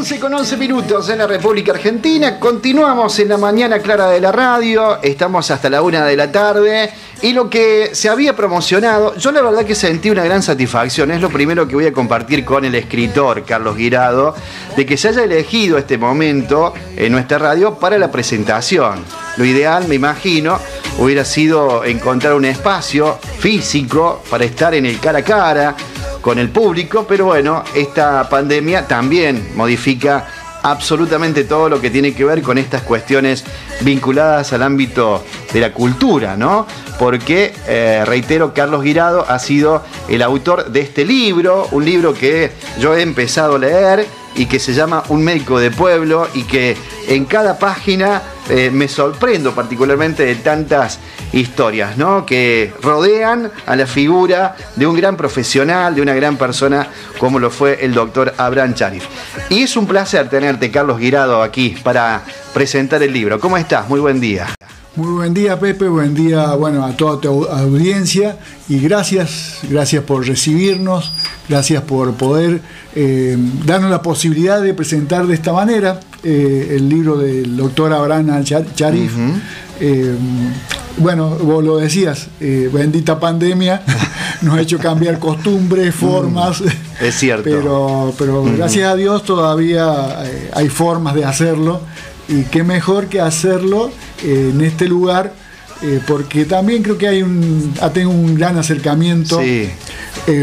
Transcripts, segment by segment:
11 con 11 minutos en la República Argentina. Continuamos en la mañana clara de la radio. Estamos hasta la una de la tarde. Y lo que se había promocionado, yo la verdad que sentí una gran satisfacción. Es lo primero que voy a compartir con el escritor Carlos Guirado, de que se haya elegido este momento en nuestra radio para la presentación. Lo ideal, me imagino, hubiera sido encontrar un espacio físico para estar en el cara a cara con el público, pero bueno, esta pandemia también modifica absolutamente todo lo que tiene que ver con estas cuestiones vinculadas al ámbito de la cultura, ¿no? Porque, eh, reitero, Carlos Guirado ha sido el autor de este libro, un libro que yo he empezado a leer y que se llama Un médico de pueblo y que en cada página eh, me sorprendo particularmente de tantas historias, ¿no? Que rodean a la figura de un gran profesional, de una gran persona como lo fue el doctor Abraham Charif. Y es un placer tenerte, Carlos Guirado, aquí para presentar el libro. ¿Cómo estás? Muy buen día. Muy buen día Pepe, buen día bueno, a toda tu audiencia y gracias, gracias por recibirnos, gracias por poder eh, darnos la posibilidad de presentar de esta manera eh, el libro del doctor Abraham Charif. Eh, bueno, vos lo decías, bendita pandemia nos ha hecho cambiar costumbres, formas. Es cierto. Pero, pero gracias a Dios todavía hay formas de hacerlo y qué mejor que hacerlo en este lugar, eh, porque también creo que hay un, ha tenido un gran acercamiento eh,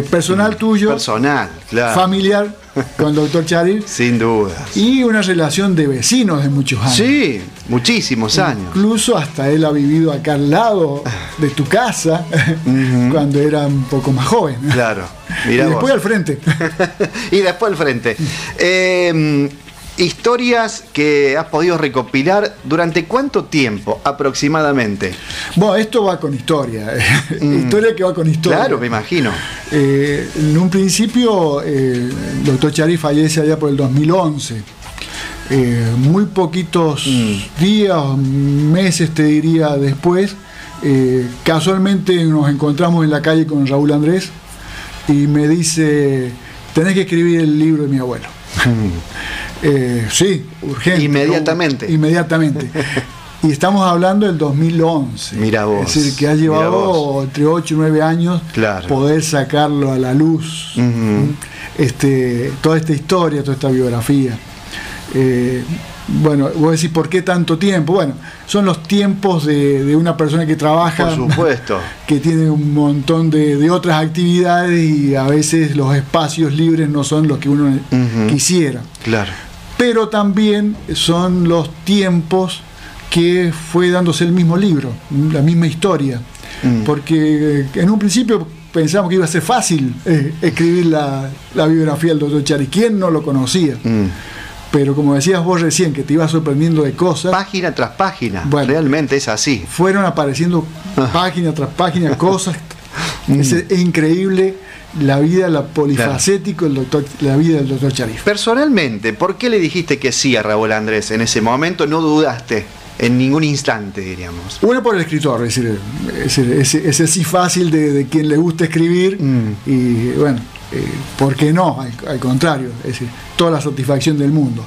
personal mm, tuyo, personal, familiar con el doctor Charil. Sin duda. Y una relación de vecinos de muchos años. Sí, muchísimos años. Incluso hasta él ha vivido acá al lado de tu casa cuando era un poco más joven. Claro. y después al frente. y después al frente. Eh, historias que has podido recopilar durante cuánto tiempo aproximadamente. Bueno, esto va con historia, mm. historia que va con historia. Claro, me imagino. Eh, en un principio, eh, el doctor Chari fallece allá por el 2011. Eh, muy poquitos mm. días, meses te diría después, casualmente nos encontramos en la calle con Raúl Andrés y me dice, tenés que escribir el libro de mi abuelo. Eh, sí, urgente. Inmediatamente. inmediatamente. y estamos hablando del 2011. Mira vos. Es decir, que ha llevado entre 8 y 9 años poder sacarlo a la luz. este, toda esta historia, toda esta biografía. Eh, bueno, vos decís, ¿por qué tanto tiempo? Bueno, son los tiempos de, una persona que trabaja, Por supuesto. que tiene un montón de, otras actividades y a veces los espacios libres no son los que uno quisiera. Claro pero también son los tiempos que fue dándose el mismo libro, la misma historia. Mm. Porque eh, en un principio pensamos que iba a ser fácil eh, escribir la, biografía del doctor Chari. ¿Quién no lo conocía? Mm. Pero como decías vos recién, que te iba sorprendiendo de cosas. Página tras página. realmente es así. Fueron apareciendo página tras página cosas. Mm. Es increíble la vida, la polifacético, el doctor, la vida del doctor Charif. Personalmente, ¿por qué le dijiste que sí a Raúl Andrés en ese momento? No dudaste en ningún instante, diríamos. Uno por el escritor, es decir, ese, sí fácil de, quien le gusta escribir mm. y bueno, eh, ¿por qué no? Al, contrario, es decir, toda la satisfacción del mundo.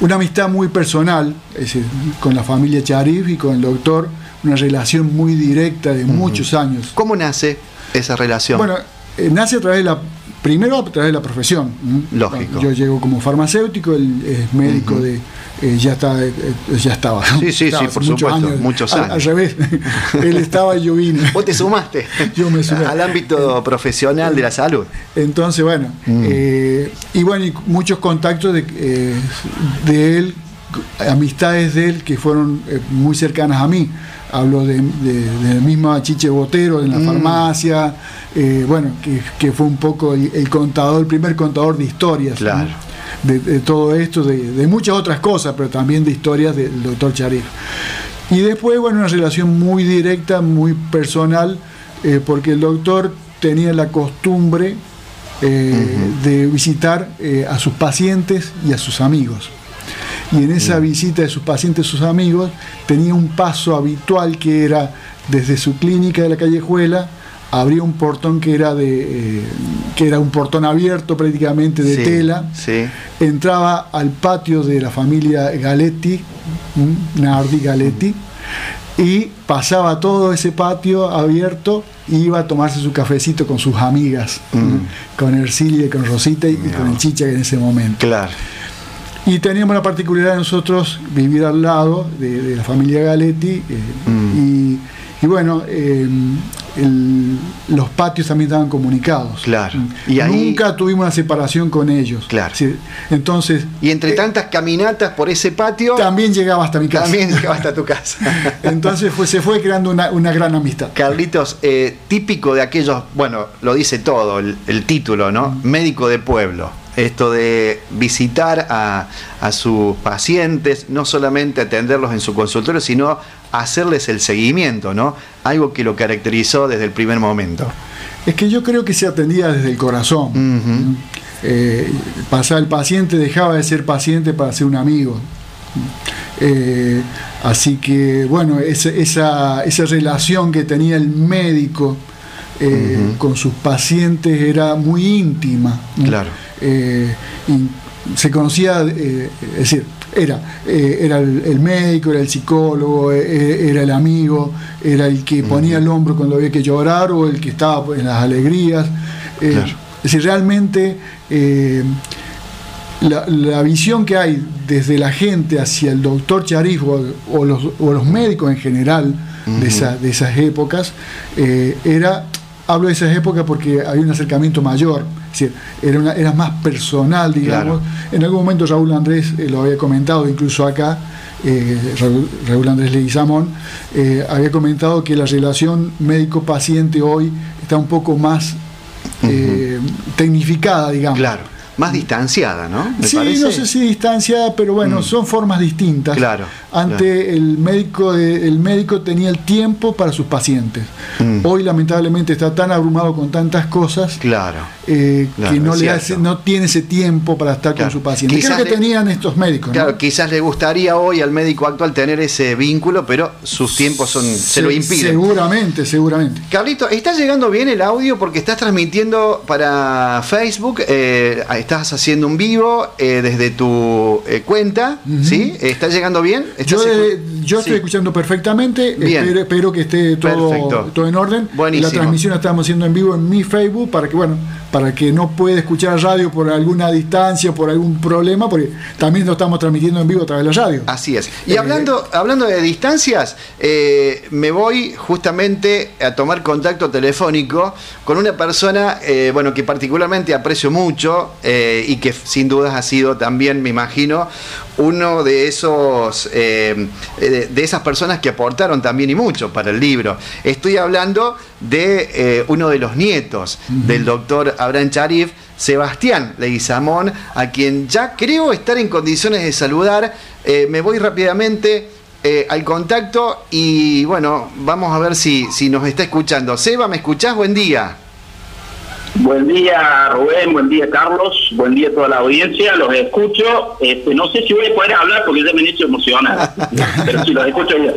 Una amistad muy personal, es decir, con la familia Charif y con el doctor, una relación muy directa de muchos años. ¿Cómo nace esa relación? Bueno, eh, nace a través de la primero a través de la profesión. Lógico. Yo llego como farmacéutico, él es médico de eh, ya está eh, ya estaba. Sí, sí, sí, por supuesto, muchos años. Al, revés, él estaba y yo vine. Vos te sumaste. yo me sumé. Al ámbito profesional de la salud. Entonces, bueno, mm. y bueno, y muchos contactos de, de él, amistades de él que fueron muy cercanas a mí hablo de, la misma Chiche Botero en la mm. farmacia, eh, bueno, que, fue un poco el, contador, el primer contador de historias. De, todo esto, de, muchas otras cosas, pero también de historias del doctor Charif. Y después, bueno, una relación muy directa, muy personal, eh, porque el doctor tenía la costumbre eh, de visitar a sus pacientes y a sus amigos y en esa visita de sus pacientes, sus amigos, tenía un paso habitual que era desde su clínica de la callejuela abría un portón que era de eh, que era un portón abierto prácticamente de tela. entraba al patio de la familia Galetti Nardi Galetti y pasaba todo ese patio abierto y iba a tomarse su cafecito con sus amigas mm. con Ercilia y con Rosita y, con el Chicha en ese momento. Claro y teníamos la particularidad de nosotros vivir al lado de, la familia Galetti eh, mm. y y bueno, eh, los patios también estaban comunicados. Claro. Y Nunca tuvimos una separación con ellos. Claro. entonces. Y entre eh, tantas caminatas por ese patio. También llegaba hasta mi casa. También llegaba hasta tu casa. entonces se fue creando una, gran amistad. Carlitos, eh, típico de aquellos, bueno, lo dice todo, el, título, ¿no? Mm. Médico de pueblo esto de visitar a, sus pacientes, no solamente atenderlos en su consultorio, sino hacerles el seguimiento, ¿no? Algo que lo caracterizó desde el primer momento. Es que yo creo que se atendía desde el corazón. Eh, pasaba el paciente, dejaba de ser paciente para ser un amigo. Eh, así que, bueno, esa, esa, relación que tenía el médico eh, con sus pacientes era muy íntima. Claro. Eh, se conocía, eh, es decir, era, era el, médico, era el psicólogo, era el amigo, era el que ponía el hombro cuando había que llorar o el que estaba pues, en las alegrías. Es decir, realmente la, visión que hay desde la gente hacia el doctor Charif o, los, médicos en general de, de, esas épocas era, hablo de esas épocas porque había un acercamiento mayor decir, era, era más personal, digamos. En algún momento Raúl Andrés eh, lo había comentado, incluso acá, eh, Raúl, Andrés Leguizamón, eh, había comentado que la relación médico-paciente hoy está un poco más tecnificada, digamos. Claro más distanciada, ¿no? sí, no sé si distanciada, pero bueno, mm. son formas distintas. Claro. Ante el médico, el médico tenía el tiempo para sus pacientes. Mm. Hoy lamentablemente está tan abrumado con tantas cosas. Claro. Eh, que no le hace, no tiene ese tiempo para estar con su paciente. Quizás que tenían estos médicos. Claro, quizás le gustaría hoy al médico actual tener ese vínculo, pero sus tiempos son, se, lo impiden. Seguramente, seguramente. Carlito, ¿está llegando bien el audio porque estás transmitiendo para Facebook? Eh, estás haciendo un vivo eh, desde tu eh, cuenta, ¿sí? ¿Está llegando bien? Yo, yo estoy escuchando perfectamente, Espero, que esté todo, todo en orden. Buenísimo. La transmisión la estamos haciendo en vivo en mi Facebook para que, bueno, para que no pueda escuchar radio por alguna distancia, por algún problema, porque también lo estamos transmitiendo en vivo a través de la radio. Así es. Y eh, hablando, hablando de distancias, eh, me voy justamente a tomar contacto telefónico con una persona, eh, bueno, que particularmente aprecio mucho y que sin dudas ha sido también, me imagino, uno de esos de, esas personas que aportaron también y mucho para el libro. Estoy hablando de uno de los nietos del doctor Abraham Charif, Sebastián Leguizamón, a quien ya creo estar en condiciones de saludar. Eh, me voy rápidamente eh, al contacto y bueno, vamos a ver si, si nos está escuchando. Seba, ¿me escuchás? Buen día. Buen día Rubén, buen día Carlos, buen día a toda la audiencia, los escucho, este, no sé si voy a poder hablar porque ya me he hecho emocionar, pero sí los escucho bien.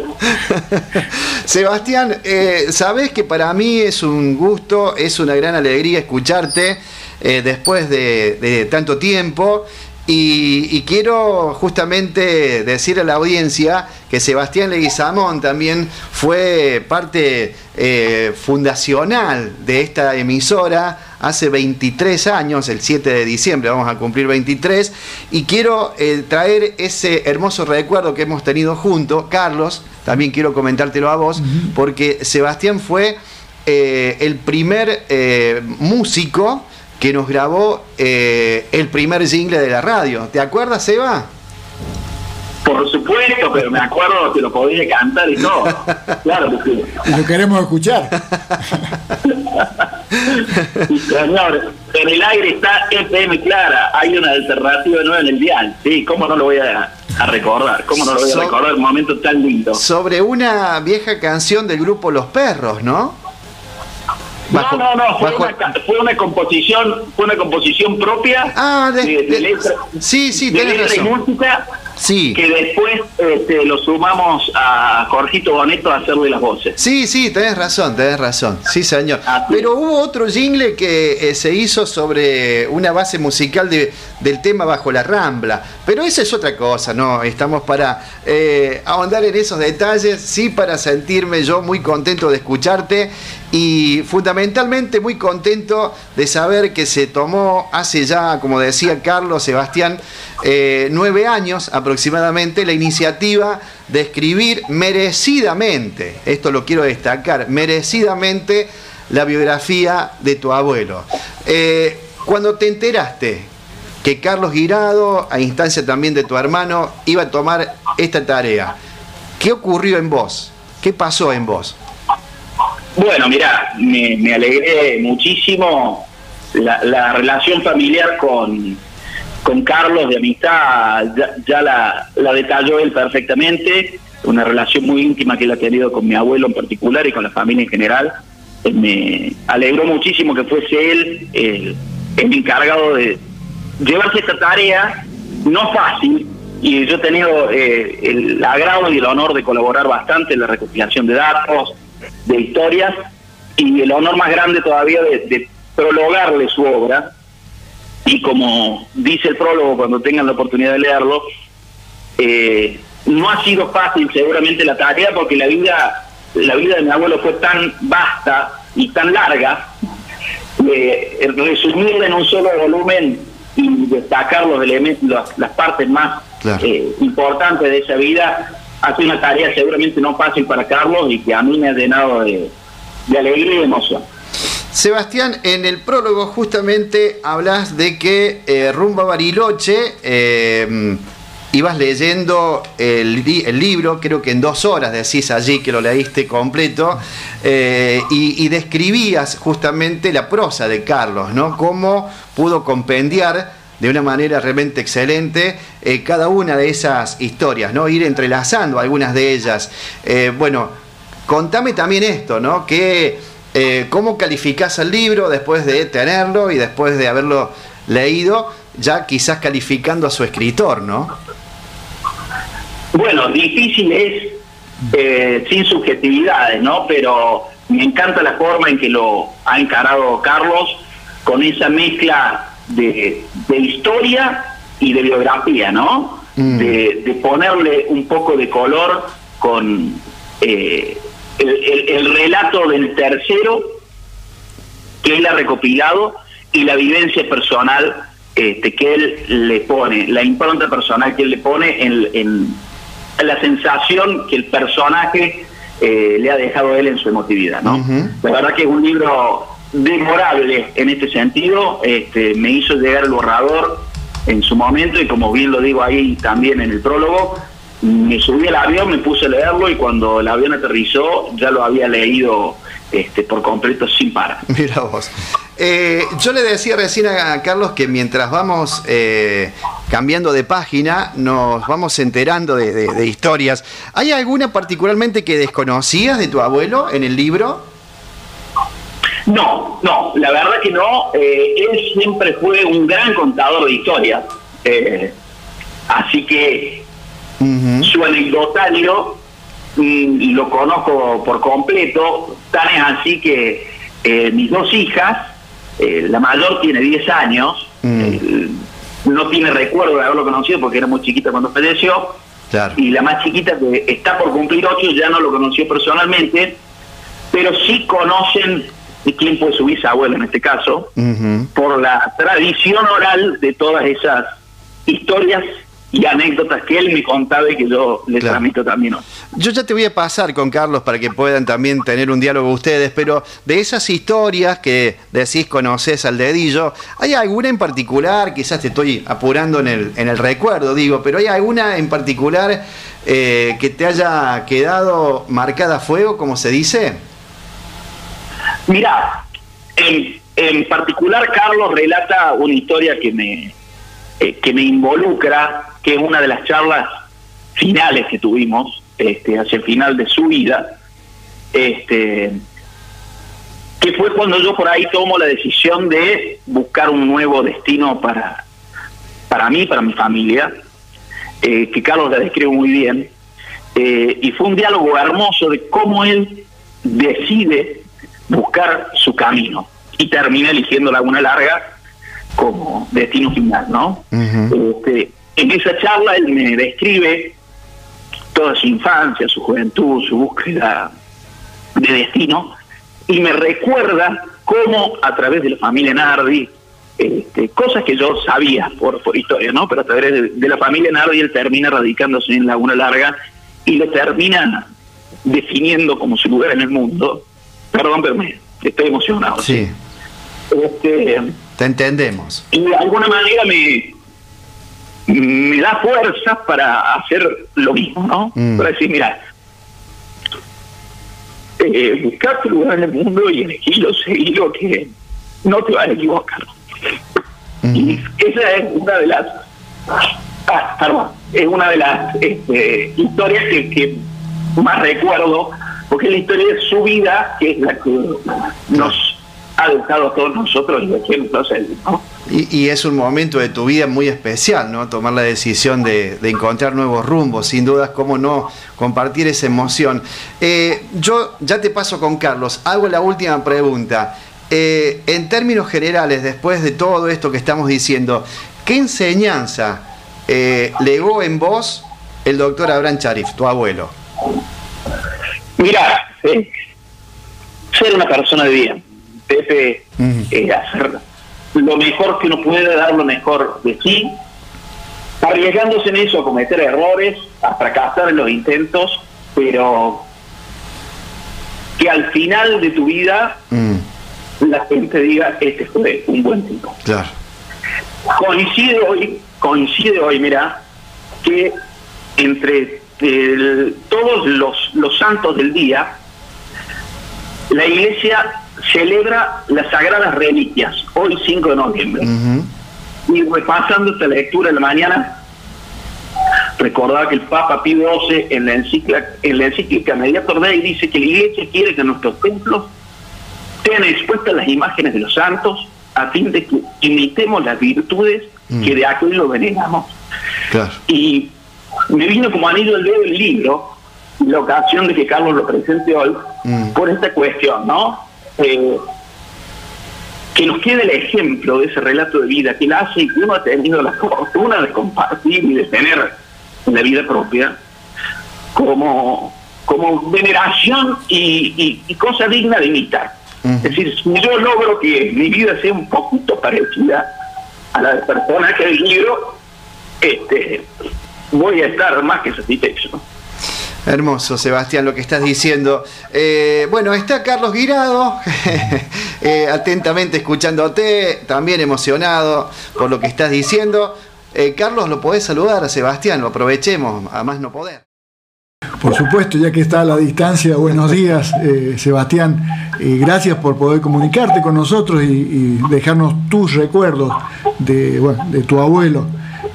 Sebastián, eh, sabes que para mí es un gusto, es una gran alegría escucharte eh, después de, tanto tiempo y, quiero justamente decir a la audiencia que Sebastián Leguizamón también fue parte eh, fundacional de esta emisora hace 23 años, el 7 de diciembre vamos a cumplir 23, y quiero eh, traer ese hermoso recuerdo que hemos tenido juntos. Carlos, también quiero comentártelo a vos, porque Sebastián fue eh, el primer músico que nos grabó eh, el primer jingle de la radio. ¿Te acuerdas, Seba? Por supuesto, pero me acuerdo que lo podía cantar y todo. Claro que sí. Y lo queremos escuchar. Señor, en el aire está FM Clara. Hay una alternativa nueva en el dial. Sí, ¿cómo no lo voy a, recordar? ¿Cómo no lo voy a recordar? Un momento tan lindo. Sobre una vieja canción del grupo Los Perros, ¿no? No, no, no, fue, una, composición, fue una composición propia ah, de, letra, sí, sí, de letra y música Sí. que después este, lo sumamos a Jorgito Boneto a hacerle las voces. Sí, sí, tenés razón, tenés razón. Sí, señor. Pero hubo otro jingle que eh, se hizo sobre una base musical de- del tema Bajo la Rambla. Pero esa es otra cosa, ¿no? Estamos para eh, ahondar en esos detalles, sí, para sentirme yo muy contento de escucharte y fundamentalmente muy contento de saber que se tomó hace ya, como decía Carlos Sebastián, eh, nueve años aproximadamente la iniciativa de escribir merecidamente, esto lo quiero destacar, merecidamente la biografía de tu abuelo. Eh, cuando te enteraste que Carlos Guirado, a instancia también de tu hermano, iba a tomar esta tarea, ¿qué ocurrió en vos? ¿Qué pasó en vos? Bueno, mira, me, alegré muchísimo la, la relación familiar con, con Carlos de amistad, ya, la, la detalló él perfectamente, una relación muy íntima que él ha tenido con mi abuelo en particular y con la familia en general. Eh, Me alegró muchísimo que fuese él el, el encargado de llevarse esta tarea, no fácil, y yo he tenido eh, el agrado y el honor de colaborar bastante en la recopilación de datos, de historias, y el honor más grande todavía de, de prologarle su obra. Y como dice el prólogo cuando tengan la oportunidad de leerlo, eh, no ha sido fácil seguramente la tarea porque la vida, la vida de mi abuelo fue tan vasta y tan larga, eh, resumirla en un solo volumen y destacar los elementos, las, las partes más Claro. eh, importantes de esa vida, ha sido una tarea seguramente no fácil para Carlos y que a mí me ha llenado de, de alegría y emoción. Sebastián, en el prólogo justamente hablas de que eh, rumbo a Bariloche eh, ibas leyendo el, li- el libro, creo que en dos horas decís allí que lo leíste completo, eh, y, y describías justamente la prosa de Carlos, ¿no? Cómo pudo compendiar de una manera realmente excelente eh, cada una de esas historias, ¿no? Ir entrelazando algunas de ellas. Eh, bueno, contame también esto, ¿no? Que, ¿Cómo calificás el libro después de tenerlo y después de haberlo leído, ya quizás calificando a su escritor, ¿no? Bueno, difícil es eh, sin subjetividades, ¿no? Pero me encanta la forma en que lo ha encarado Carlos con esa mezcla de, de historia y de biografía, ¿no? Mm. De, de ponerle un poco de color con eh, el, el- el relato del tercero que él ha recopilado y la vivencia personal este, que él le pone, la impronta personal que él le pone en, en- en la sensación que el personaje eh, le ha dejado a él en su emotividad. ¿no? La verdad que es un libro demorable en este sentido, este, me hizo llegar el borrador en su momento y como bien lo digo ahí también en el prólogo, me subí al avión, me puse a leerlo y cuando el avión aterrizó ya lo había leído este, por completo sin parar. Mira vos. Eh, yo le decía recién a Carlos que mientras vamos eh, cambiando de página, nos vamos enterando de, de- de historias. ¿Hay alguna particularmente que desconocías de tu abuelo en el libro? No, no, la verdad que no. Eh, él siempre fue un gran contador de historias. Así que su anecdotario mm, lo conozco por completo. Tan es así que eh, mis dos hijas, eh, la mayor tiene 10 años, Mm. eh, no tiene recuerdo de haberlo conocido porque era muy chiquita cuando falleció, Claro. y la más chiquita que está por cumplir 8 ya no lo conoció personalmente, pero sí conocen quién fue su bisabuelo en este caso, por la tradición oral de todas esas historias y anécdotas que él me contaba y que yo le Claro. transmito también hoy. Yo ya te voy a pasar con Carlos para que puedan también tener un diálogo ustedes, pero de esas historias que decís conoces al dedillo, ¿hay alguna en particular? Quizás te estoy apurando en el, en el recuerdo, digo, pero ¿hay alguna en particular eh, que te haya quedado marcada a fuego, como se dice? Mira, en, en particular Carlos relata una historia que me, eh, que me involucra, que es una de las charlas finales que tuvimos este, hacia el final de su vida, este, que fue cuando yo por ahí tomo la decisión de buscar un nuevo destino para, para mí, para mi familia. eh, que Carlos la describe muy bien, eh, y fue un diálogo hermoso de cómo él decide buscar su camino y termina eligiendo Laguna Larga como destino final, ¿no? Este, en esa charla él me describe toda su infancia, su juventud, su búsqueda de destino, y me recuerda cómo a través de la familia Nardi, este, cosas que yo sabía por, por historia, ¿no? Pero a través de, la familia Nardi él termina radicándose en Laguna Larga y lo termina definiendo como su lugar en el mundo. Perdón, pero me estoy emocionado. Sí. Este, Te entendemos. Y de alguna manera me, me da fuerza para hacer lo mismo, ¿no? Mm. Para decir, mira, eh, buscar tu lugar en el mundo y elegirlo, seguirlo, que no te vas a equivocar. Y esa es una de las ah, perdón, es una de las este, historias que, más recuerdo, porque es la historia de su vida, que es la que nos ha dejado a todos nosotros y ¿no? Y, y, es un momento de tu vida muy especial, ¿no? Tomar la decisión de, encontrar nuevos rumbos, sin dudas, cómo no compartir esa emoción. Eh, yo ya te paso con Carlos, hago la última pregunta. Eh, en términos generales, después de todo esto que estamos diciendo, ¿qué enseñanza eh, legó en vos el doctor Abraham Charif, tu abuelo? Mira, ser una persona de bien, Pepe, hacer lo mejor que uno puede, dar lo mejor de sí, arriesgándose en eso a cometer errores, a fracasar en los intentos, pero que al final de tu vida la gente diga, este fue un buen tipo. Claro. Coincide hoy, coincide hoy, mira, que entre todos los, los santos del día, la iglesia celebra las sagradas reliquias, hoy 5 de noviembre. Y repasando esta lectura en la mañana, recordar que el Papa Pío XII en la encíclica, en la encíclica Mediator Dei dice que la iglesia quiere que nuestros templos sean expuestas las imágenes de los santos a fin de que imitemos las virtudes mm. que de aquello veneramos. Y me vino como anillo el dedo el libro, la ocasión de que Carlos lo presente hoy, mm. por esta cuestión, ¿no? Eh, que nos quede el ejemplo de ese relato de vida que la hace y que uno ha tenido la fortuna de compartir y de tener en la vida propia como, como veneración y cosa digna de imitar. Es decir, si yo logro que mi vida sea un poquito parecida a la de personas que el libro, este, voy a estar más que satisfecho. Hermoso, Sebastián, lo que estás diciendo. Eh, bueno, está Carlos Guirado, eh, atentamente escuchándote, también emocionado por lo que estás diciendo. Eh, Carlos, lo podés saludar a Sebastián, lo aprovechemos, a más no poder. Por supuesto, ya que está a la distancia, buenos días, eh, Sebastián. Gracias por poder comunicarte con nosotros y, dejarnos tus recuerdos de, de tu abuelo.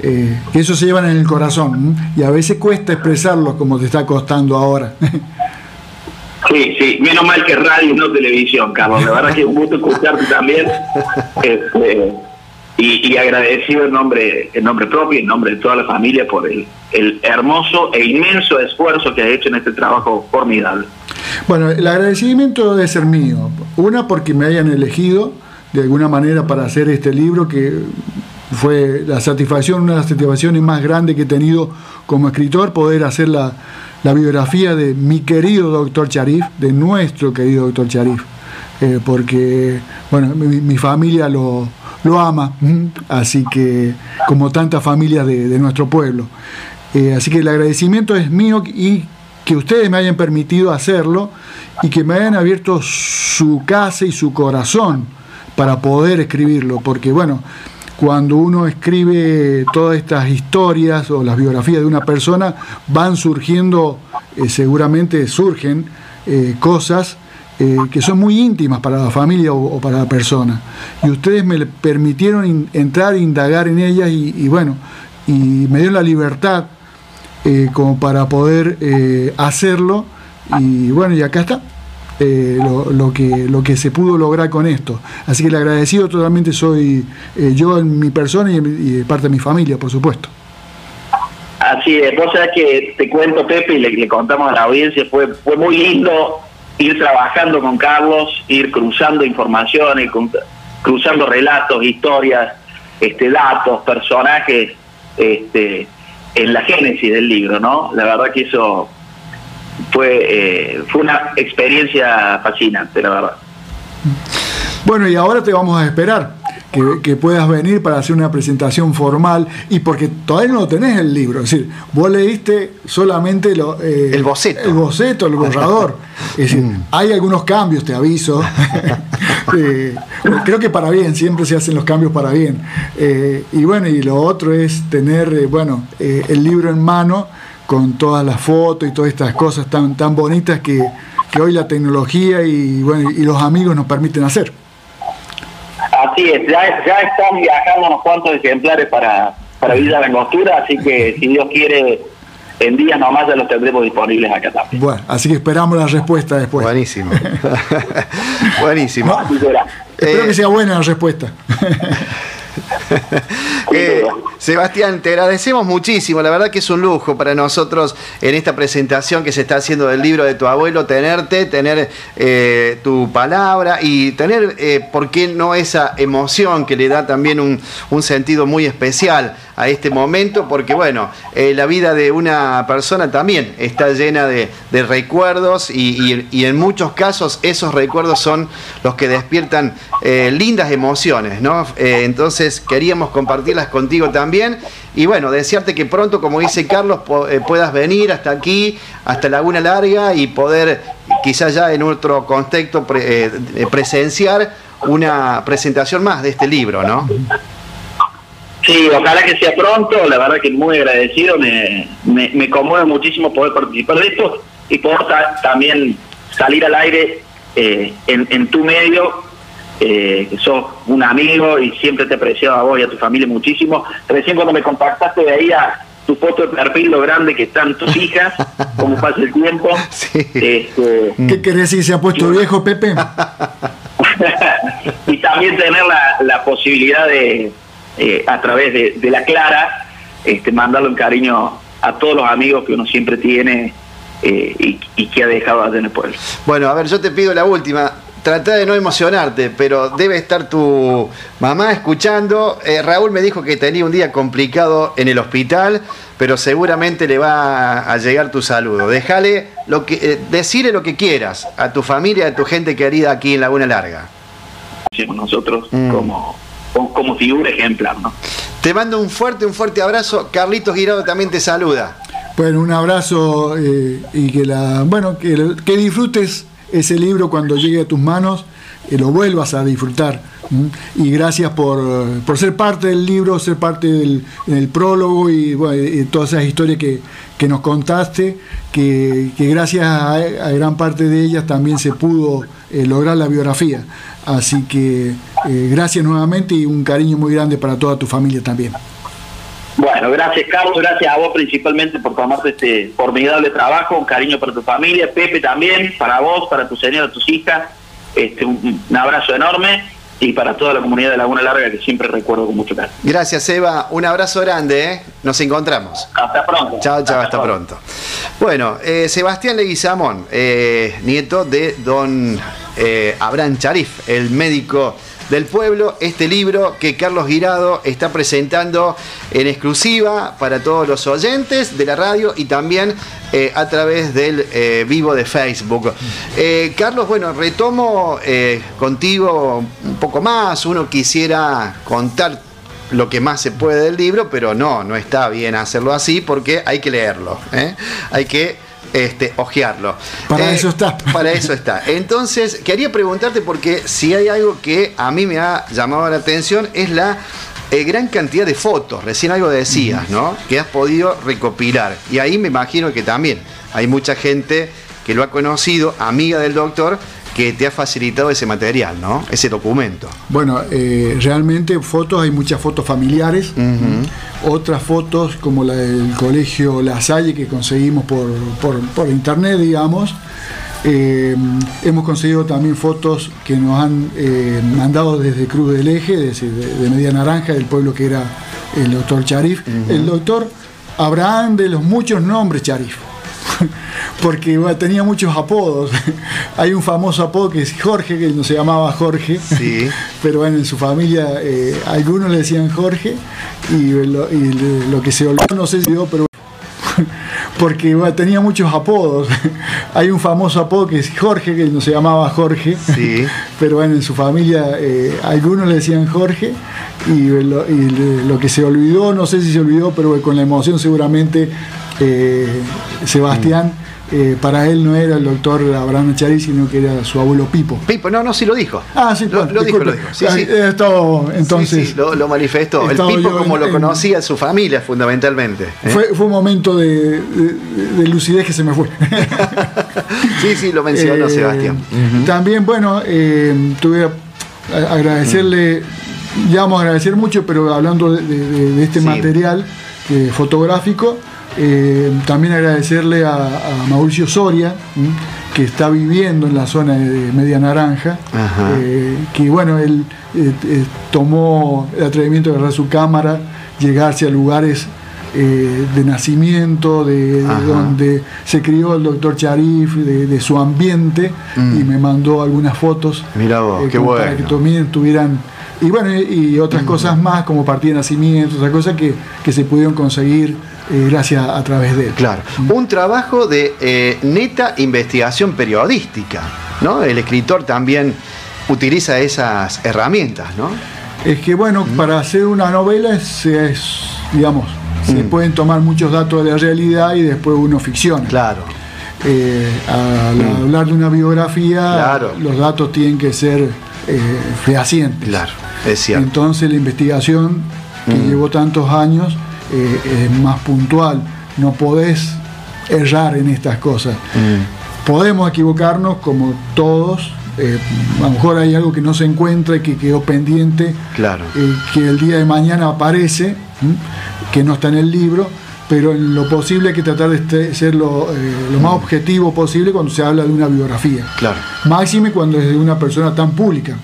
Eh, que eso se llevan en el corazón y a veces cuesta expresarlo como te está costando ahora. Sí, sí, menos mal que radio y no televisión, Carlos. La verdad que es un gusto escucharte también. Este, y, agradecido en nombre, en nombre propio y en nombre de toda la familia por el, el hermoso e inmenso esfuerzo que ha hecho en este trabajo formidable. Bueno, el agradecimiento debe ser mío. Una, porque me hayan elegido de alguna manera para hacer este libro que fue la satisfacción, una de las satisfacciones más grandes que he tenido como escritor, poder hacer la, biografía de mi querido doctor Charif, de nuestro querido doctor Charif, eh, porque, bueno, mi familia lo, lo ama, así que como tantas familias de, nuestro pueblo. Eh, así que el agradecimiento es mío y que ustedes me hayan permitido hacerlo y que me hayan abierto su casa y su corazón para poder escribirlo, porque bueno, cuando uno escribe todas estas historias o las biografías de una persona, van surgiendo, eh, seguramente surgen eh, cosas eh, que son muy íntimas para la familia o, para la persona. Y ustedes me permitieron entrar e indagar en ellas y, bueno, y me dieron la libertad como para poder hacerlo. Y bueno, y acá está. Lo, que, lo que se pudo lograr con esto. Así que el agradecido totalmente soy yo en mi persona y, y parte de mi familia, por supuesto. Así es, vos sabés que te cuento, Pepe, y le, contamos a la audiencia, fue, fue muy lindo ir trabajando con Carlos, ir cruzando informaciones, cruzando relatos, historias, este, datos, personajes, este, en la génesis del libro, ¿no? La verdad que eso fue, eh, fue una experiencia fascinante, la verdad. Bueno, y ahora te vamos a esperar que, puedas venir para hacer una presentación formal y porque todavía no lo tenés el libro, es decir, vos leíste solamente lo, eh, el boceto, el boceto, el borrador. Es decir, mm. hay algunos cambios, te aviso. Eh, creo que para bien, siempre se hacen los cambios para bien. Eh, y bueno, y lo otro es tener, bueno, el libro en mano con todas las fotos y todas estas cosas tan, tan bonitas que, que hoy la tecnología y, bueno, y los amigos nos permiten hacer. Así es, ya, están viajando unos cuantos ejemplares para, para Villa Langostura, así que si Dios quiere, en días nomás ya los tendremos disponibles acá también. Bueno, así que esperamos la respuesta después. Buenísimo. Buenísimo. Espero que sea buena la respuesta. Eh, Sebastián, te agradecemos muchísimo. La verdad que es un lujo para nosotros en esta presentación que se está haciendo del libro de tu abuelo, tenerte, tener eh, tu palabra y tener, eh, ¿por qué no esa emoción que le da también un, sentido muy especial a este momento? Porque, bueno, la vida de una persona también está llena de, recuerdos y, y, en muchos casos esos recuerdos son los que despiertan lindas emociones, ¿no? entonces, queríamos compartirlas contigo también. Y bueno, desearte que pronto, como dice Carlos, eh, puedas venir hasta aquí, hasta Laguna Larga y poder quizás ya en otro contexto eh, presenciar una presentación más de este libro, ¿no? Sí, ojalá que sea pronto, la verdad que muy agradecido, me, me, conmueve muchísimo poder participar de esto y poder también salir al aire eh, en tu medio eh, que sos un amigo y siempre te apreciado a vos y a tu familia muchísimo. Recién cuando me contactaste veía tu foto de perfil, lo grande que están tus hijas, como pasa el tiempo. Este, ¿Qué querés decir? ¿Se ha puesto viejo, Pepe? y también tener la, posibilidad de, eh, a través de, la Clara, este, mandarle un cariño a todos los amigos que uno siempre tiene eh, y, y, que ha dejado allá en el pueblo. Bueno, a ver, yo te pido la última trata de no emocionarte, pero debe estar tu mamá escuchando. Eh, Raúl me dijo que tenía un día complicado en el hospital, pero seguramente le va a, llegar tu saludo. Déjale lo que, eh, decirle lo que quieras a tu familia, a tu gente querida aquí en Laguna Larga. Nosotros mm. como, como figura ejemplar, ¿no? Te mando un fuerte, un fuerte abrazo. Carlitos Girado también te saluda. Bueno, un abrazo eh, y que la, bueno, que, que disfrutes ese libro cuando llegue a tus manos y lo vuelvas a disfrutar. Y gracias por, ser parte del libro, ser parte del, prólogo y, todas esas historias que, nos contaste, que, gracias a, gran parte de ellas también se pudo eh, lograr la biografía. Así que eh, gracias nuevamente y un cariño muy grande para toda tu familia también. Bueno, gracias Carlos, gracias a vos principalmente por tomarte este formidable trabajo, un cariño para tu familia, Pepe también, para vos, para tu señora, tus hijas, este, un, abrazo enorme y para toda la comunidad de Laguna Larga que siempre recuerdo con mucho cariño. Gracias Eva, un abrazo grande, ¿eh? nos encontramos. Hasta pronto. Chao, chao, hasta, pronto. Bueno, eh, Sebastián Leguizamón, eh, nieto de don Abraham Charif, el médico del pueblo, este libro que Carlos Girado está presentando en exclusiva para todos los oyentes de la radio y también eh, a través del eh, vivo de Facebook. Eh, Carlos, bueno, retomo contigo un poco más, uno quisiera contar lo que más se puede del libro, pero no, no está bien hacerlo así porque hay que leerlo, hay que este, ojearlo. Para eh, eso está. Para eso está. Entonces, quería preguntarte porque si hay algo que a mí me ha llamado la atención es la eh, gran cantidad de fotos. Recién algo decías, ¿no? Que has podido recopilar. Y ahí me imagino que también hay mucha gente que lo ha conocido, amiga del doctor, que te ha facilitado ese material, ¿no? Ese documento. Bueno, eh, realmente fotos, hay muchas fotos familiares, otras fotos como la del colegio La Salle que conseguimos por, por, internet, digamos. Eh, hemos conseguido también fotos que nos han eh, mandado desde Cruz del Eje, de, Media Naranja, del pueblo que era el doctor Charif. El doctor Abraham de los muchos nombres, Charif. Porque bueno, tenía muchos apodos. Hay un famoso apodo que es Jorge, que no se llamaba Jorge. Sí. Pero bueno, en su familia eh, algunos le decían Jorge y lo, y lo que se olvidó, no sé si dio, pero porque bueno, tenía muchos apodos. Hay un famoso apodo que es Jorge, que no se llamaba Jorge, Sí. pero bueno, en su familia eh, algunos le decían Jorge y lo, y lo que se olvidó, no sé si se olvidó, pero con la emoción seguramente eh, Sebastián, eh, para él no era el doctor Abraham Chari, sino que era su abuelo Pipo. Pipo, no, no, sí lo dijo. Ah, sí, lo, dijo, lo dijo. Sí, sí. Ah, esto, entonces, Sí, lo, lo manifestó. El Pipo como en- lo en- conocía su familia, fundamentalmente. ¿eh? fue, fue un momento de, de- de lucidez que se me fue. Sí, sí, lo mencionó Eh, Sebastián. También, bueno, eh, tuve a- agradecerle, ya vamos a agradecer mucho, pero hablando de, este material fotográfico, eh, también agradecerle a, a Mauricio Soria, ¿m? que está viviendo en la zona de Media Naranja, eh, que bueno, él eh, tomó el atrevimiento de agarrar su cámara, llegarse a lugares eh, de nacimiento, de, donde se crió el doctor Charif, de, de su ambiente, Mm. y me mandó algunas fotos. Mirá vos, qué como Para bueno. que también tuvieran. Y bueno, y, otras cosas más, como partida de nacimiento, otras cosas que, que se pudieron conseguir eh, gracias a, través de él. Claro, un trabajo de eh, neta investigación periodística, ¿no? El escritor también utiliza esas herramientas, ¿no? Es que bueno, para hacer una novela es, es, digamos, se Mm. pueden tomar muchos datos de la realidad y después uno ficciona. Claro, Eh, al hablar de una biografía, Mm. Claro. los datos tienen que ser eh, fehacientes. claro, es cierto. Entonces la investigación que Mm. llevó tantos años eh, es más puntual. No podés errar en estas cosas. Mm, Podemos equivocarnos como todos. eh, a lo mejor hay algo que no se encuentra y que quedó pendiente, Claro. eh, que el día de mañana aparece, ¿m? Que no está en el libro, pero en lo posible hay que tratar de este- ser lo, eh, lo más objetivo posible cuando se habla de una biografía. Claro. Máxime cuando es de una persona tan pública,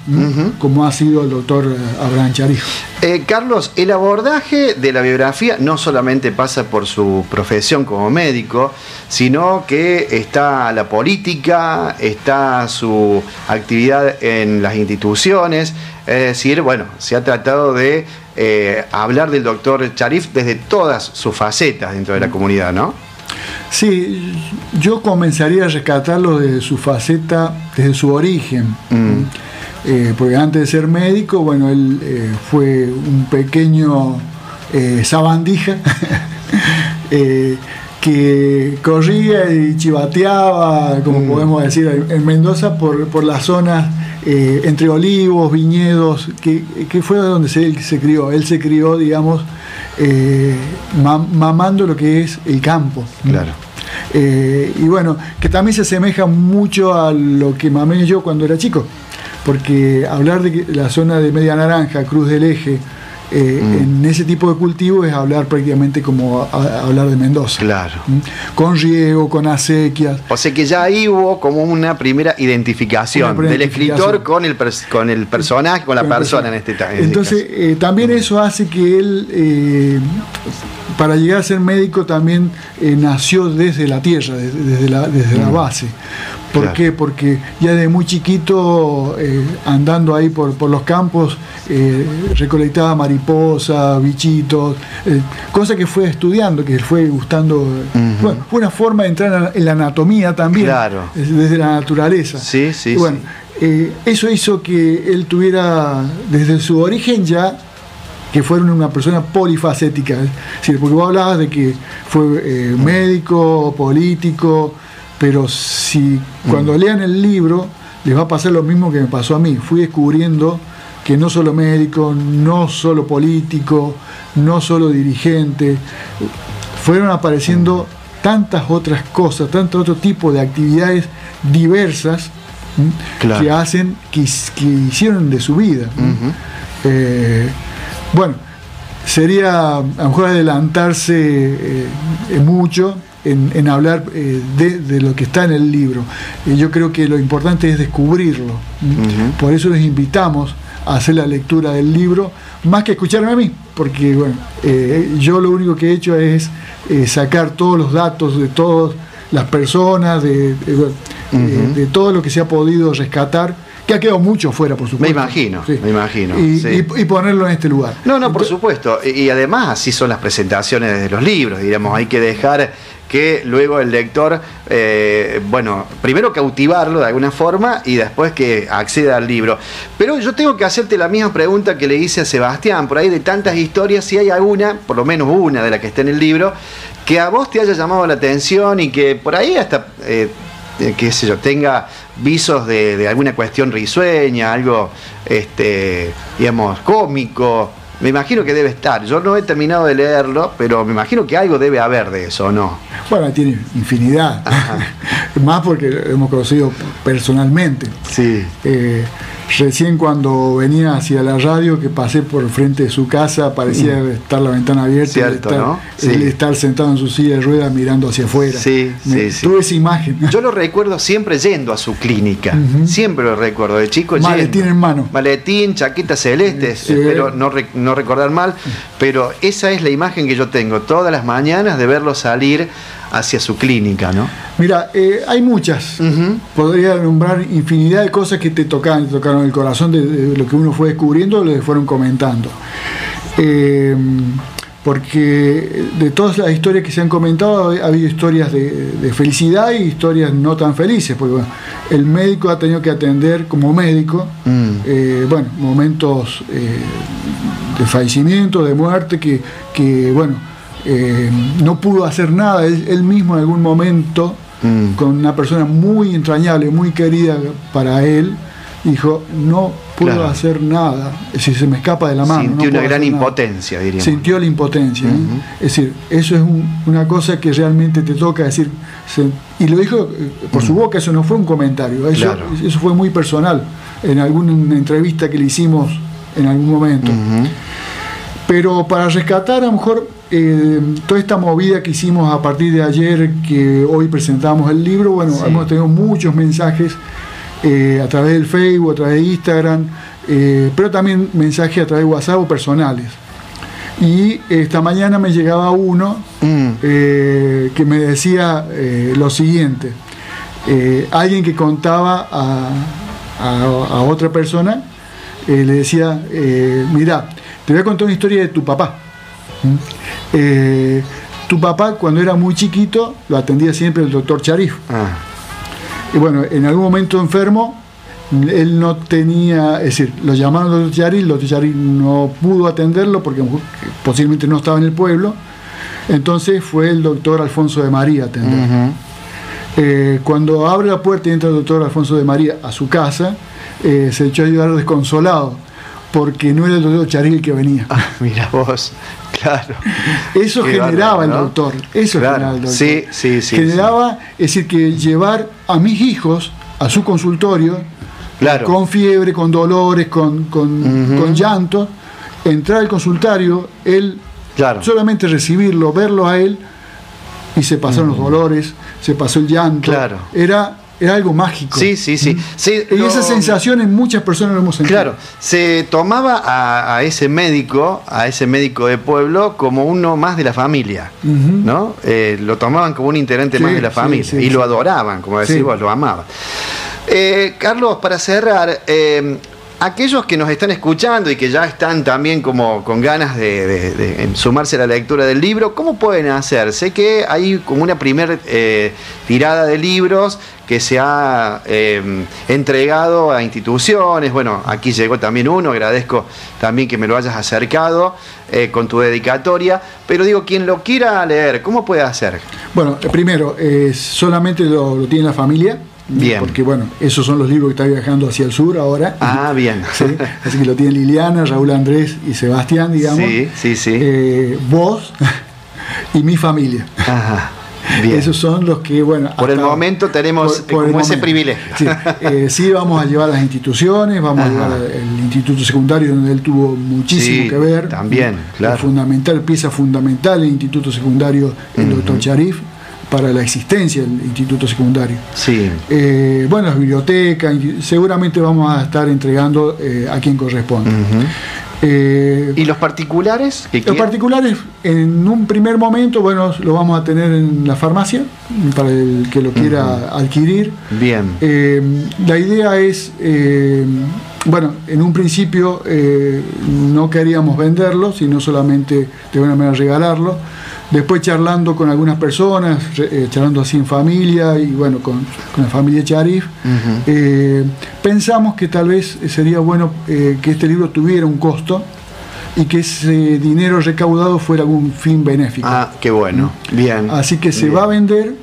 como ha sido el doctor eh, Abraham Charijo. Eh, Carlos, el abordaje de la biografía no solamente pasa por su profesión como médico, sino que está la política, está su actividad en las instituciones, es decir, bueno, se ha tratado de eh, hablar del doctor Charif desde todas sus facetas dentro de la comunidad, ¿no? Sí, yo comenzaría a rescatarlo de su faceta, desde su origen. Mm. Eh, porque antes de ser médico, bueno, él eh, fue un pequeño sabandija que corría y chivateaba, como Mm. podemos decir, en en Mendoza por, por las zonas eh, entre olivos, viñedos, que, que fue donde se, él se crió. Él se crió, digamos, eh, ma- mamando lo que es el campo. Claro. Eh, y bueno, que también se asemeja mucho a lo que mamé yo cuando era chico, porque hablar de la zona de Media Naranja, Cruz del Eje, eh, Mm. en ese tipo de cultivo es hablar prácticamente como a- a- hablar de Mendoza. Claro. ¿Mm? Con riego, con acequias. O sea que ya ahí hubo como una primera identificación Una primera del escritor con el, con el personaje, con la con persona en este, en este Entonces, caso. eh, también eso hace que él, eh, para llegar a ser médico, también eh, nació desde la tierra, desde, desde la, desde la base. ¿Por Claro. qué? Porque ya de muy chiquito, eh, andando ahí por, por los campos, eh, recolectaba mariposas, bichitos, eh, cosa que fue estudiando, que fue gustando. Bueno, fue una forma de entrar en la anatomía también, Claro. es- desde la naturaleza. Sí, sí, Y bueno, eh, eso hizo que él tuviera, desde su origen ya, que fuera una persona polifacética. Es decir, porque vos hablabas de que fue eh, médico, político, pero si cuando lean el libro les va a pasar lo mismo que me pasó a mí. Fui descubriendo que no solo médico, no solo político, no solo dirigente, fueron apareciendo tantas otras cosas, tanto otro tipo de actividades diversas que hacen, que, hicieron de su vida. Eh, bueno, sería a lo mejor adelantarse eh, mucho en, en hablar eh, de, de lo que está en el libro. Eh, yo creo que lo importante es descubrirlo. Por eso les invitamos hacer la lectura del libro, más que escucharme a mí, porque bueno, eh, yo lo único que he hecho es eh, sacar todos los datos de todas las personas, de, de todo lo que se ha podido rescatar que ha quedado mucho fuera, por supuesto. Me imagino, me imagino. Y, ponerlo en este lugar. No, no, por supuesto. Y, además así son las presentaciones de los libros, diríamos, hay que dejar que luego el lector, eh, bueno, primero cautivarlo de alguna forma y después que acceda al libro. Pero yo tengo que hacerte la misma pregunta que le hice a Sebastián, por ahí de tantas historias, si hay alguna, por lo menos una de las que está en el libro, que a vos te haya llamado la atención y que por ahí hasta... Eh, qué sé yo, tenga visos de, alguna cuestión risueña, algo, este, digamos, cómico. Me imagino que debe estar. Yo no he terminado de leerlo, pero me imagino que algo debe haber de eso, ¿no? Bueno, tiene infinidad. Más porque lo hemos conocido personalmente. Sí. Eh, Recién cuando venía hacia la radio, que pasé por el frente de su casa, parecía mm. estar la ventana abierta Cierto, estar, ¿no? estar sentado en su silla de ruedas mirando hacia afuera. Sí, sí, Tuve esa imagen. Yo lo recuerdo siempre yendo a su clínica. Siempre lo recuerdo, de chico Maletín en mano. Maletín, chaqueta celeste, espero no, no recordar mal, pero esa es la imagen que yo tengo todas las mañanas de verlo salir hacia su clínica, ¿no? Mira, eh, hay muchas. Podría nombrar infinidad de cosas que te tocaron, te tocaron el corazón de, lo que uno fue descubriendo, que fueron comentando. Eh, porque de todas las historias que se han comentado ha habido historias de, felicidad y historias no tan felices, porque el médico ha tenido que atender como médico, mm. eh, bueno, momentos de fallecimiento, de muerte, que, que bueno, eh, no pudo hacer nada, él, mismo en algún momento, mm. con una persona muy entrañable, muy querida para él, dijo, no puedo hacer nada, si se me escapa de la mano. Sintió una gran impotencia, diría. Sintió la impotencia. ¿eh? Es decir, eso es una cosa que realmente te toca decir, y lo dijo eh, por su mm. boca, eso no fue un comentario, eso, eso fue muy personal, en alguna entrevista que le hicimos en algún momento. Pero para rescatar a lo mejor eh, toda esta movida que hicimos a partir de ayer, que hoy presentamos el libro, bueno, hemos tenido muchos mensajes eh, a través del Facebook, a través de Instagram, eh, pero también mensajes a través de WhatsApp o personales. Y esta mañana me llegaba uno mm. que me decía lo siguiente, alguien que contaba a, a otra persona, le decía, mira, te voy a contar una historia de tu papá. Eh, tu papá, cuando era muy chiquito, lo atendía siempre el doctor Charif. Ah. Y bueno, en algún momento enfermo, él no tenía, es decir, lo llamaron al doctor Charif, el doctor Charif no pudo atenderlo porque posiblemente no estaba en el pueblo. Entonces fue el doctor Alfonso de María a atender. Eh, cuando abre la puerta y entra el doctor Alfonso de María a su casa, eh, se echó a ayudar desconsolado porque no era el doctor Charil que venía. Ah, mira vos, claro. Eso generaba el doctor, eso generaba el doctor. Sí, sí, sí. Generaba, es decir, que llevar a mis hijos a su consultorio, con fiebre, con dolores, con, con, llanto, entrar al consultorio, él solamente recibirlo, verlo a él, y se pasaron los dolores, se pasó el llanto. Claro. Era era algo mágico. Sí, sí, sí. y esa sensación en muchas personas lo hemos sentido. Claro, se tomaba a, ese médico, a ese médico de pueblo, como uno más de la familia, ¿no? Eh, lo tomaban como un integrante más de la familia y lo adoraban, como decís vos, lo amaban. Eh, Carlos, para cerrar, eh, aquellos que nos están escuchando y que ya están también como con ganas de, sumarse a la lectura del libro, ¿cómo pueden hacer? Sé que hay como una primera eh, tirada de libros que se ha eh, entregado a instituciones. Bueno, aquí llegó también uno, agradezco también que me lo hayas acercado eh, con tu dedicatoria. Pero digo, quien lo quiera leer, ¿cómo puede hacer? Bueno, primero, solamente lo tiene la familia Bien. Porque bueno, esos son los libros que está viajando hacia el sur ahora. Ah, bien. Así que lo tienen Liliana, Raúl Andrés y Sebastián, digamos. Sí, sí, sí. Eh, vos y mi familia. Ajá. Bien. Esos son los que, bueno. Por el momento tenemos como ese privilegio. Eh, sí, vamos a llevar las instituciones, vamos a llevar el instituto secundario donde él tuvo muchísimo que ver. También, claro. Fundamental, pieza fundamental el instituto secundario, el doctor Charif para la existencia del instituto secundario. Sí. Eh, bueno, las bibliotecas, seguramente vamos a estar entregando eh, a quien corresponde. Eh, ¿Y los particulares? los particulares, en un primer momento, bueno, lo vamos a tener en la farmacia para el que lo quiera adquirir. Bien. la idea es, bueno, en un principio no queríamos venderlo, sino solamente de alguna manera regalarlo Después charlando con algunas personas, eh, charlando así en familia y bueno, con, la familia Charif, eh, pensamos que tal vez sería bueno eh, que este libro tuviera un costo y que ese dinero recaudado fuera algún fin benéfico. Ah, qué bueno. ¿Mm? Bien. Así que se va a vender,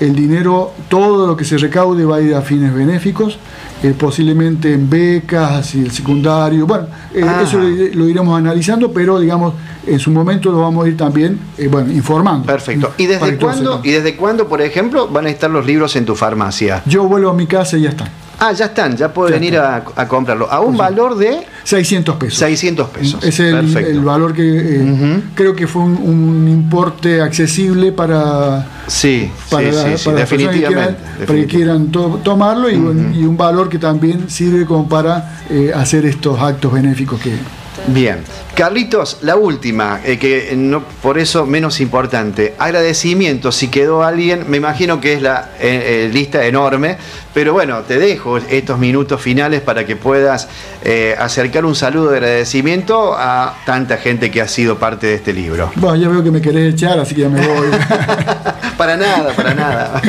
el dinero, todo lo que se recaude va a ir a fines benéficos eh, posiblemente en becas y el secundario. Bueno, eh, ah. eso lo, iremos analizando, pero digamos, en su momento lo vamos a ir también eh, bueno, informando. Perfecto. ¿Y desde, cuándo, ¿Y desde cuándo, por ejemplo, van a estar los libros en tu farmacia? Yo vuelvo a mi casa y ya están. Ah, ya están, ya pueden venir a, comprarlo. A un valor de 600 pesos. 600 pesos. Es el, valor que eh, creo que fue un, importe accesible para, sí, para, sí, definitivamente, para que quieran tomarlo y, un valor que también sirve como para eh, hacer estos actos benéficos que, Bien. Carlitos, la última, eh, que no, por eso menos importante. Agradecimiento, si quedó alguien, me imagino que es la eh, eh, lista enorme, pero bueno, te dejo estos minutos finales para que puedas acercar un saludo de agradecimiento a tanta gente que ha sido parte de este libro. Bueno, ya veo que me querés echar, así que ya me voy. para nada, para nada.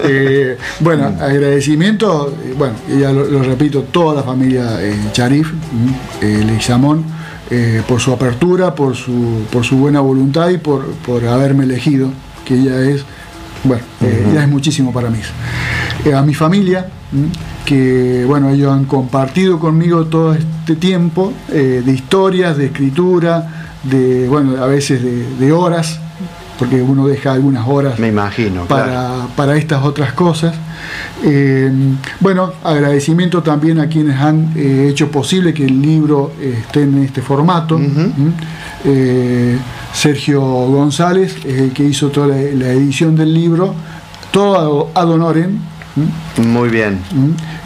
bueno, agradecimiento, bueno, ya lo, repito, toda la familia Charif, le eh, por su apertura, por su, por su buena voluntad y por, por haberme elegido, que ella es, bueno, eh, es muchísimo para mí. Eh, a mi familia, que bueno, ellos han compartido conmigo todo este tiempo de historias, de escritura, de, bueno, a veces de, horas, porque uno deja algunas horas Me imagino, para, para estas otras cosas. Eh, bueno, agradecimiento también a quienes han eh, hecho posible que el libro esté en este formato. Eh, Sergio González, que hizo toda la, edición del libro, todo ad honorem. Muy bien.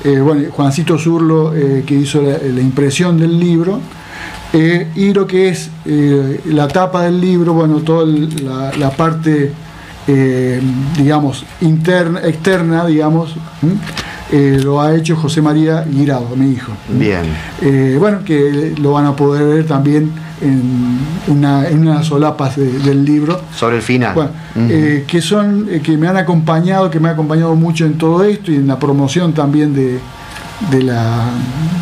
bueno, Juancito Zurlo, que hizo la, impresión del libro. Y lo que es la tapa del libro, bueno, toda la parte eh, digamos, interna, externa, digamos, eh, lo ha hecho José María Guirado, mi hijo. Bien. Eh, bueno, que lo van a poder ver también en una, en unas solapas del libro. Sobre el final. que son, que me han acompañado, que me han acompañado mucho en todo esto y en la promoción también de, de la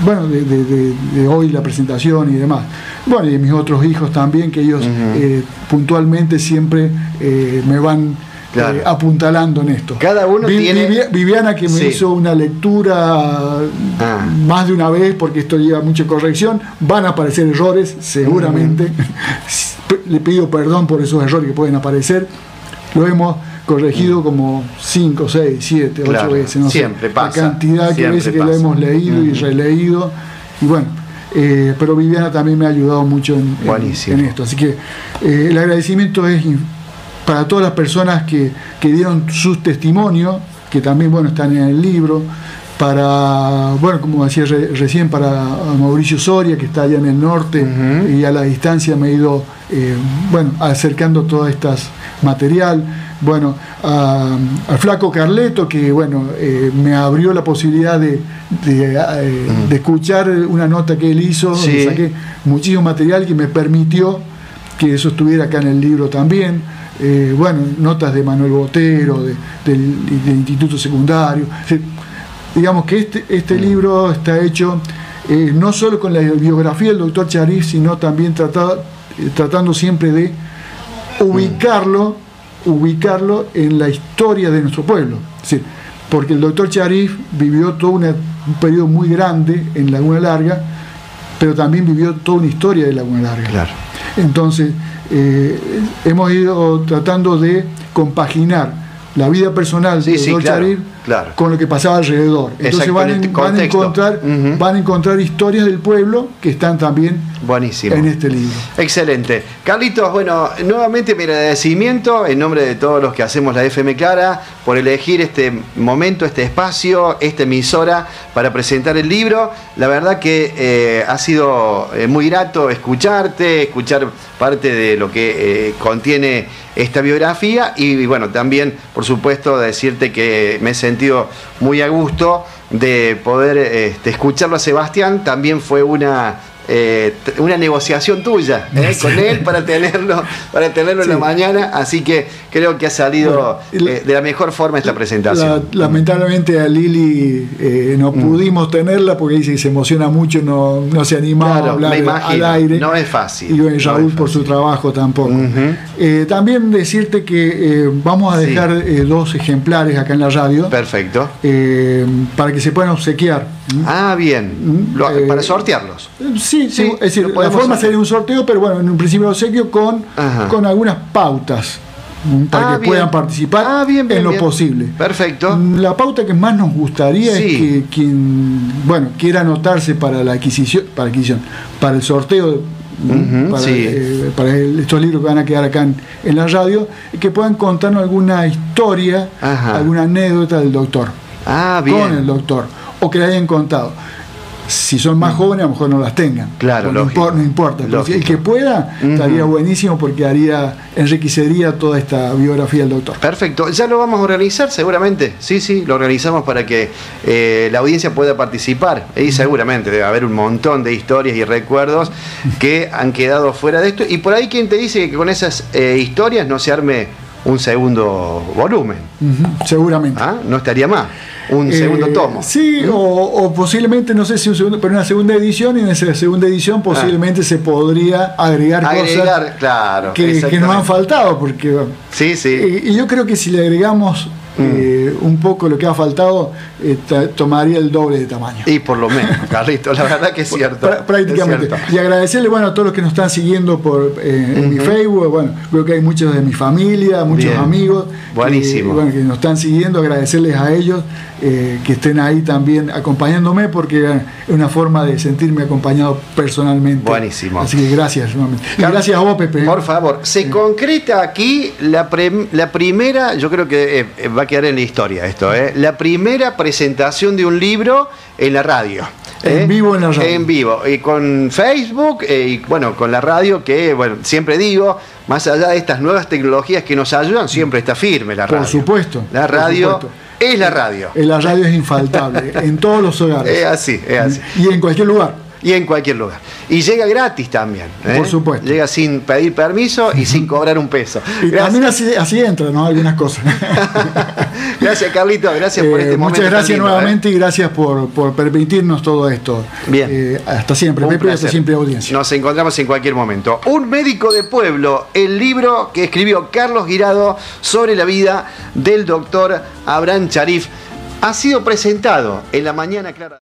bueno de, hoy la presentación y demás. Bueno y mis otros hijos también que ellos eh, puntualmente siempre eh, me van eh, apuntalando en esto. Cada uno tiene Viviana que me hizo una lectura ah. más de una vez porque esto lleva mucha corrección. Van a aparecer errores seguramente. Le pido perdón por esos errores que pueden aparecer. Lo hemos corregido como 5, 6, 7, 8 veces, no siempre sé, pasa, la cantidad de veces que lo hemos leído y releído. Y bueno, eh, pero Viviana también me ha ayudado mucho en, esto. Así que eh, el agradecimiento es para todas las personas que, que dieron sus testimonios, que también bueno, están en el libro, para, bueno, como decía recién, para Mauricio Soria, que está allá en el norte, y a la distancia me ha ido, eh, bueno, acercando todo este material bueno, al flaco Carleto, que bueno, eh, me abrió la posibilidad de, eh, escuchar una nota que él hizo, saqué muchísimo material que me permitió que eso estuviera acá en el libro también. Eh, bueno, notas de Manuel Botero, del, Instituto Secundario. digamos que este, este libro está hecho no solo con la biografía del doctor Charif, sino también tratando siempre de ubicarlo ubicarlo en la historia de nuestro pueblo. porque el doctor Charif vivió todo un periodo muy grande en Laguna Larga, pero también vivió toda una historia de Laguna Larga. Entonces, eh, hemos ido tratando de compaginar la vida personal del doctor Charif Claro. con lo que pasaba alrededor. Entonces van, en en- van a encontrar, van a encontrar historias del pueblo que están también Buenísimo. en este libro. Excelente. Carlitos, bueno, nuevamente mi agradecimiento en nombre de todos los que hacemos la FM Clara por elegir este momento, este espacio, esta emisora para presentar el libro. La verdad que eh, ha sido eh, muy grato escucharte, escuchar parte de lo que eh, contiene esta biografía y, bueno, también, por supuesto, decirte que me he sentido muy a gusto de poder este, escucharlo a Sebastián. También fue una eh, una negociación tuya ¿eh? con él para tenerlo para tenerlo en la mañana así que creo que ha salido Bueno, y la- eh, de la mejor forma esta La- presentación lamentablemente a Lili no Mm. pudimos tenerla porque dice que se emociona mucho, no, no se animaba Claro, a hablar al aire. No es fácil, Y bueno, Raúl por su trabajo tampoco. También decirte que vamos a dejar dos ejemplares acá en la radio perfecto para que se puedan obsequiar. ¿Mm? ah bien Mm, Lo- eh, para sortearlos Sí, sí, Sí, es decir, la forma hacer. sería un sorteo, pero bueno, en un principio obsequio con, Ajá. con algunas pautas mm, para Ah, que bien. puedan participar Ah, bien, bien, en lo posible. perfecto La pauta que más nos gustaría Sí. es que quien bueno quiera anotarse para la adquisición, para adquisición, para el sorteo, para, sí. eh, para el- estos libros que van a quedar acá en, en la radio, que puedan contarnos alguna historia, Ajá. alguna anécdota del doctor, ah bien con el doctor, o que le hayan contado. Si son más jóvenes, a lo mejor no las tengan. Mm. Claro, no, lógico. impor- no importa. pero si el que pueda, estaría buenísimo porque haría, enriquecería toda esta biografía del doctor. Perfecto, ya lo vamos a organizar seguramente. Sí, sí, lo organizamos para que eh, la audiencia pueda participar. Y seguramente debe haber un montón de historias y recuerdos que han quedado fuera de esto. Y por ahí, quien te dice que con esas eh, historias no se arme un segundo volumen? Seguramente. ¿Ah? No estaría más. Un Eh, segundo tomo. Sí, o, o posiblemente, no sé si un segundo, pero una segunda edición, y en esa segunda edición posiblemente se podría agregar, Ah. Agregar, cosas claro. que, que nos han faltado, porque Sí, sí. eh, y yo creo que si le agregamos eh, un poco lo que ha faltado, eh, tomaría el doble de tamaño. Y por lo menos, Carlitos, la verdad que es cierto. Prá- prácticamente. es cierto. Y agradecerle bueno, a todos los que nos están siguiendo por eh, en mi. Facebook. Bueno, creo que hay muchos de mi familia, muchos Bien. amigos. Buenísimo. Que, bueno, que nos están siguiendo. Agradecerles a ellos que estén ahí también acompañándome porque es una forma de sentirme acompañado personalmente. Buenísimo. Así que gracias nuevamente. Gracias a vos, Pepe. Por favor, se concreta aquí la, la primera, yo creo que va a quedar en la historia esto, eh, la primera presentación de un libro en la radio. En ¿eh? vivo en la radio. En vivo, y con Facebook eh, y bueno, con la radio que, bueno, siempre digo, más allá de estas nuevas tecnologías que nos ayudan, siempre está firme la Por radio. supuesto, La por radio supuesto. es la radio. Eh, La radio es infaltable en todos los hogares. Es así, es así. Y en cualquier lugar. Y en cualquier lugar. Y llega gratis también. ¿eh? Por supuesto. Llega sin pedir permiso y sin cobrar un peso. Y Gracias. también así, así entran ¿no? algunas cosas. gracias, Carlito. Gracias por Eh, este momento. muchas gracias lindo, ¿eh? nuevamente y gracias por, por permitirnos todo esto. Bien. Eh, hasta siempre, Un Pepe, hasta siempre audiencia. Nos encontramos en cualquier momento. Un médico de pueblo, el libro que escribió Carlos Guirado sobre la vida del doctor Abraham Charif, ha sido presentado en la mañana clara.